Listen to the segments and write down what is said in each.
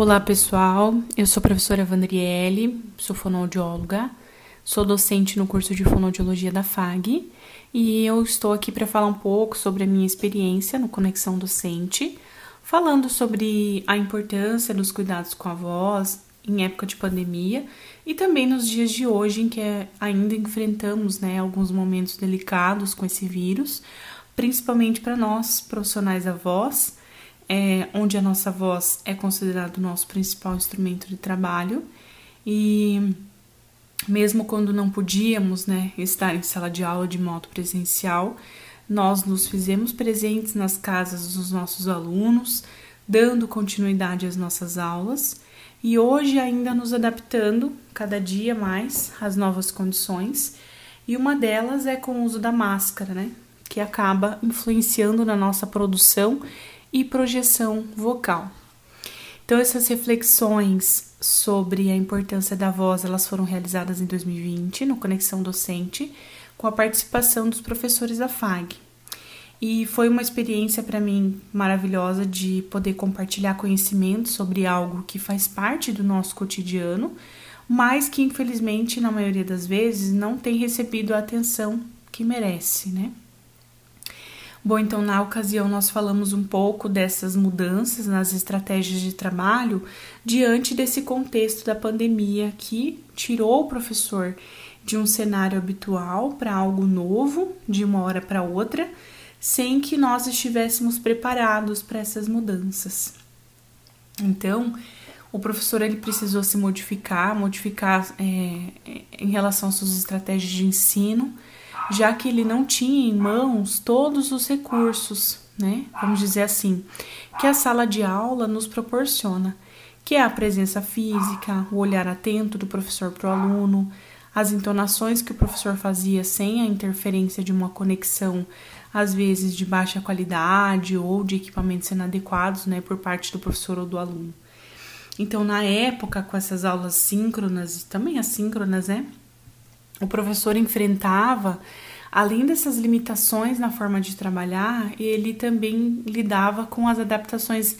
Olá pessoal, eu sou a professora Vandriele, sou fonoaudióloga, sou docente no curso de fonoaudiologia da FAG e eu estou aqui para falar um pouco sobre a minha experiência no Conexão Docente, falando sobre a importância dos cuidados com a voz em época de pandemia e também nos dias de hoje em que ainda enfrentamos né, alguns momentos delicados com esse vírus, principalmente para nós profissionais da voz é, onde a nossa voz é considerado o nosso principal instrumento de trabalho e mesmo quando não podíamos né, estar em sala de aula de modo presencial, nós nos fizemos presentes nas casas dos nossos alunos, dando continuidade às nossas aulas e hoje ainda nos adaptando cada dia mais às novas condições. E uma delas é com o uso da máscara, né? Que acaba influenciando na nossa produção e projeção vocal. Então essas reflexões sobre a importância da voz, elas foram realizadas em 2020 no Conexão Docente, com a participação dos professores da FAG. E foi uma experiência para mim maravilhosa de poder compartilhar conhecimento sobre algo que faz parte do nosso cotidiano, mas que infelizmente na maioria das vezes não tem recebido a atenção que merece, né? Bom, então na ocasião nós falamos um pouco dessas mudanças nas estratégias de trabalho diante desse contexto da pandemia que tirou o professor de um cenário habitual para algo novo, de uma hora para outra, sem que nós estivéssemos preparados para essas mudanças. Então, o professor ele precisou se modificar, modificar é, em relação às suas estratégias de ensino, já que ele não tinha em mãos todos os recursos, né? Vamos dizer assim, que a sala de aula nos proporciona, que é a presença física, o olhar atento do professor para o aluno, as entonações que o professor fazia sem a interferência de uma conexão, às vezes de baixa qualidade ou de equipamentos inadequados, né, por parte do professor ou do aluno. Então, na época, com essas aulas síncronas e também assíncronas, né, o professor enfrentava, além dessas limitações na forma de trabalhar, ele também lidava com as adaptações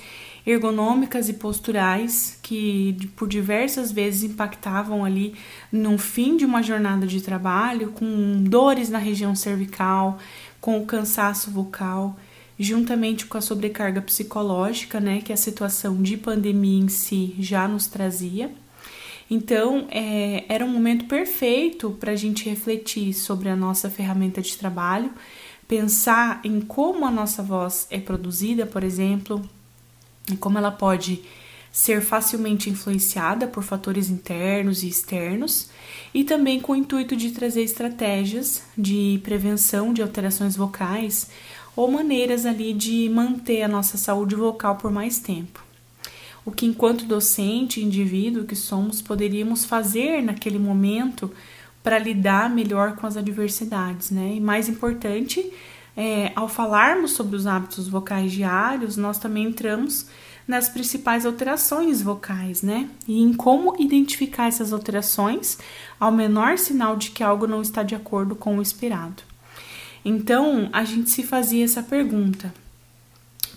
ergonômicas e posturais que por diversas vezes impactavam ali no fim de uma jornada de trabalho, com dores na região cervical, com o cansaço vocal, juntamente com a sobrecarga psicológica, né, que a situação de pandemia em si já nos trazia. Então, é, era um momento perfeito para a gente refletir sobre a nossa ferramenta de trabalho, pensar em como a nossa voz é produzida, por exemplo, e como ela pode ser facilmente influenciada por fatores internos e externos, e também com o intuito de trazer estratégias de prevenção de alterações vocais ou maneiras ali de manter a nossa saúde vocal por mais tempo o que, enquanto docente, indivíduo que somos, poderíamos fazer naquele momento para lidar melhor com as adversidades, né? E mais importante, é, ao falarmos sobre os hábitos vocais diários, nós também entramos nas principais alterações vocais, né? E em como identificar essas alterações ao menor sinal de que algo não está de acordo com o esperado. Então, a gente se fazia essa pergunta: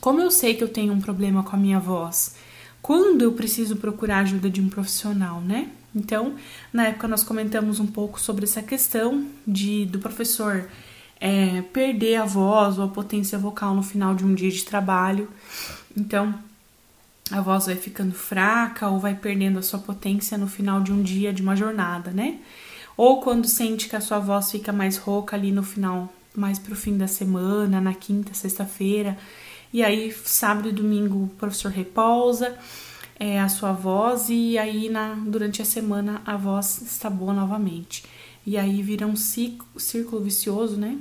como eu sei que eu tenho um problema com a minha voz? Quando eu preciso procurar ajuda de um profissional, né? Então, na época nós comentamos um pouco sobre essa questão de do professor é, perder a voz ou a potência vocal no final de um dia de trabalho. Então, a voz vai ficando fraca ou vai perdendo a sua potência no final de um dia de uma jornada, né? Ou quando sente que a sua voz fica mais rouca ali no final, mais pro fim da semana, na quinta, sexta-feira, e aí, sábado e domingo, o professor repousa é, a sua voz e aí na, durante a semana a voz está boa novamente. E aí vira um ciclo, círculo vicioso, né?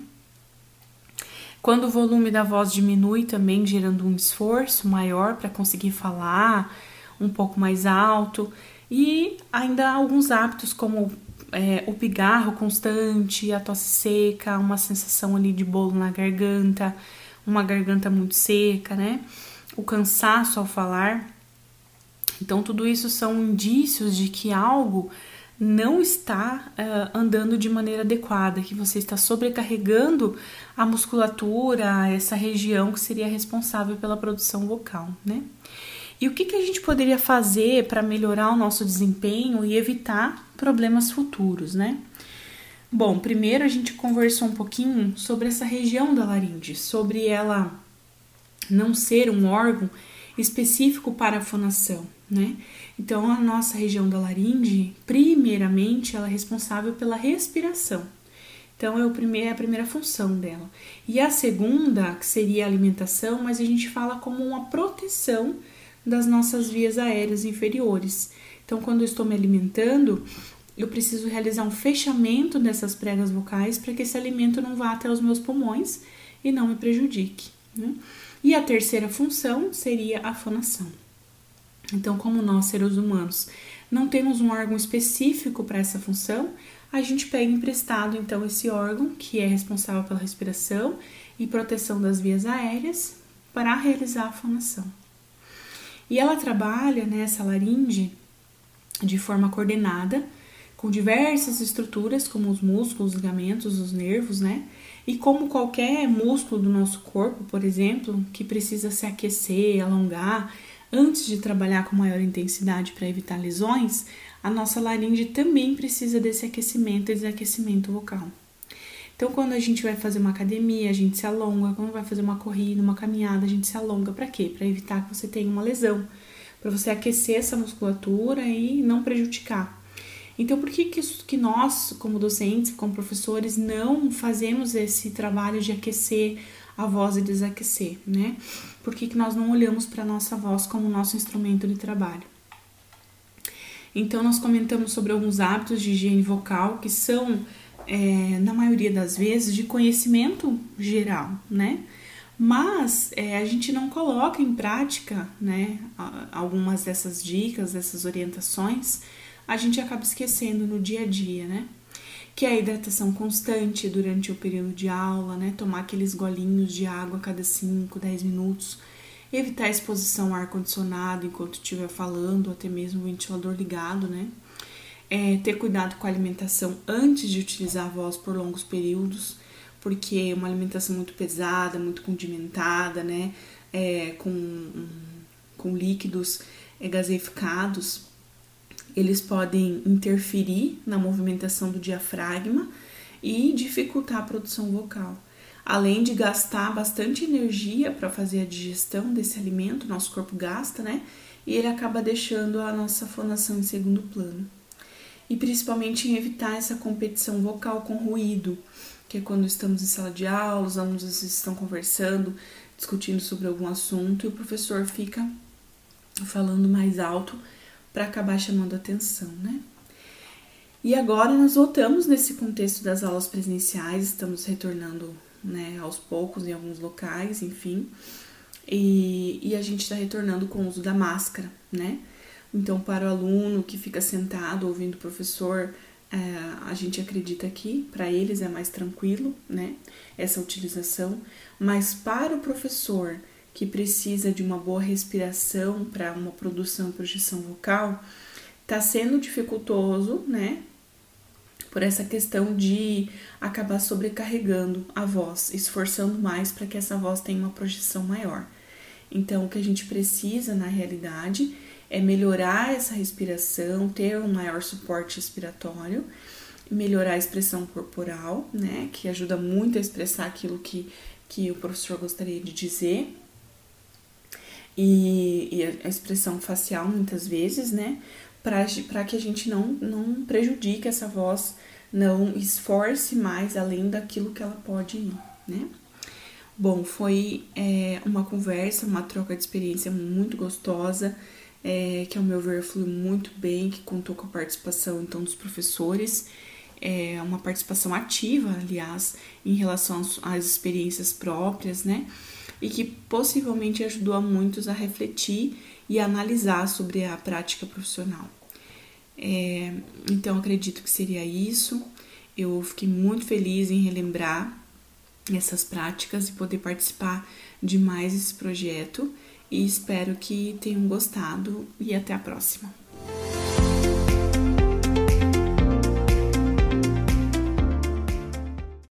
Quando o volume da voz diminui, também gerando um esforço maior para conseguir falar um pouco mais alto, e ainda alguns hábitos como é, o pigarro constante, a tosse seca, uma sensação ali de bolo na garganta, uma garganta muito seca, né? O cansaço ao falar. Então, tudo isso são indícios de que algo não está uh, andando de maneira adequada, que você está sobrecarregando a musculatura, essa região que seria responsável pela produção vocal, né? E o que, que a gente poderia fazer para melhorar o nosso desempenho e evitar problemas futuros, né? Bom, primeiro a gente conversou um pouquinho sobre essa região da laringe, sobre ela não ser um órgão específico para a fonação, né? Então, a nossa região da laringe, primeiramente, ela é responsável pela respiração. Então, é, o primeiro, é a primeira função dela. E a segunda, que seria a alimentação, mas a gente fala como uma proteção das nossas vias aéreas inferiores. Então, quando eu estou me alimentando, eu preciso realizar um fechamento dessas pregas vocais para que esse alimento não vá até os meus pulmões e não me prejudique. Né? E a terceira função seria a fonação. Então, como nós, seres humanos, não temos um órgão específico para essa função, a gente pega emprestado então esse órgão que é responsável pela respiração e proteção das vias aéreas para realizar a fonação. E ela trabalha nessa laringe de forma coordenada, com diversas estruturas, como os músculos, os ligamentos, os nervos, né? E como qualquer músculo do nosso corpo, por exemplo, que precisa se aquecer, alongar, antes de trabalhar com maior intensidade para evitar lesões, a nossa laringe também precisa desse aquecimento e desaquecimento vocal. Então, quando a gente vai fazer uma academia, a gente se alonga. Quando vai fazer uma corrida, uma caminhada, a gente se alonga. Para quê? Para evitar que você tenha uma lesão. Para você aquecer essa musculatura e não prejudicar. Então, por que, que nós, como docentes, como professores, não fazemos esse trabalho de aquecer a voz e desaquecer, né? Por que, que nós não olhamos para a nossa voz como nosso instrumento de trabalho? Então, nós comentamos sobre alguns hábitos de higiene vocal que são é, na maioria das vezes, de conhecimento geral, né? Mas é, a gente não coloca em prática, né, algumas dessas dicas, dessas orientações, a gente acaba esquecendo no dia a dia, né? Que é a hidratação constante durante o período de aula, né? Tomar aqueles golinhos de água a cada 5, 10 minutos, evitar a exposição ao ar-condicionado enquanto estiver falando, até mesmo o ventilador ligado, né? é, ter cuidado com a alimentação antes de utilizar a voz por longos períodos, porque uma alimentação muito pesada, muito condimentada, né, é, com, com líquidos é, gaseificados, eles podem interferir na movimentação do diafragma e dificultar a produção vocal. Além de gastar bastante energia para fazer a digestão desse alimento, nosso corpo gasta, né? E ele acaba deixando a nossa fonação em segundo plano e principalmente em evitar essa competição vocal com ruído, que é quando estamos em sala de aula, os alunos estão conversando, discutindo sobre algum assunto e o professor fica falando mais alto para acabar chamando atenção, né? E agora nós voltamos nesse contexto das aulas presenciais, estamos retornando né, aos poucos em alguns locais, enfim, e, e a gente está retornando com o uso da máscara, né? Então, para o aluno que fica sentado ouvindo o professor, é, a gente acredita que para eles é mais tranquilo, né? Essa utilização, mas para o professor que precisa de uma boa respiração para uma produção e projeção vocal, está sendo dificultoso, né? Por essa questão de acabar sobrecarregando a voz, esforçando mais para que essa voz tenha uma projeção maior. Então, o que a gente precisa na realidade é melhorar essa respiração, ter um maior suporte respiratório, melhorar a expressão corporal, né, que ajuda muito a expressar aquilo que, que o professor gostaria de dizer. E, e a expressão facial, muitas vezes, né, para que a gente não, não prejudique essa voz, não esforce mais além daquilo que ela pode ir, né. Bom, foi é, uma conversa, uma troca de experiência muito gostosa é, que ao meu ver flui muito bem, que contou com a participação então dos professores, é uma participação ativa, aliás, em relação às experiências próprias, né? E que possivelmente ajudou a muitos a refletir e a analisar sobre a prática profissional. É, então, acredito que seria isso. Eu fiquei muito feliz em relembrar essas práticas e poder participar de mais esse projeto e espero que tenham gostado e até a próxima.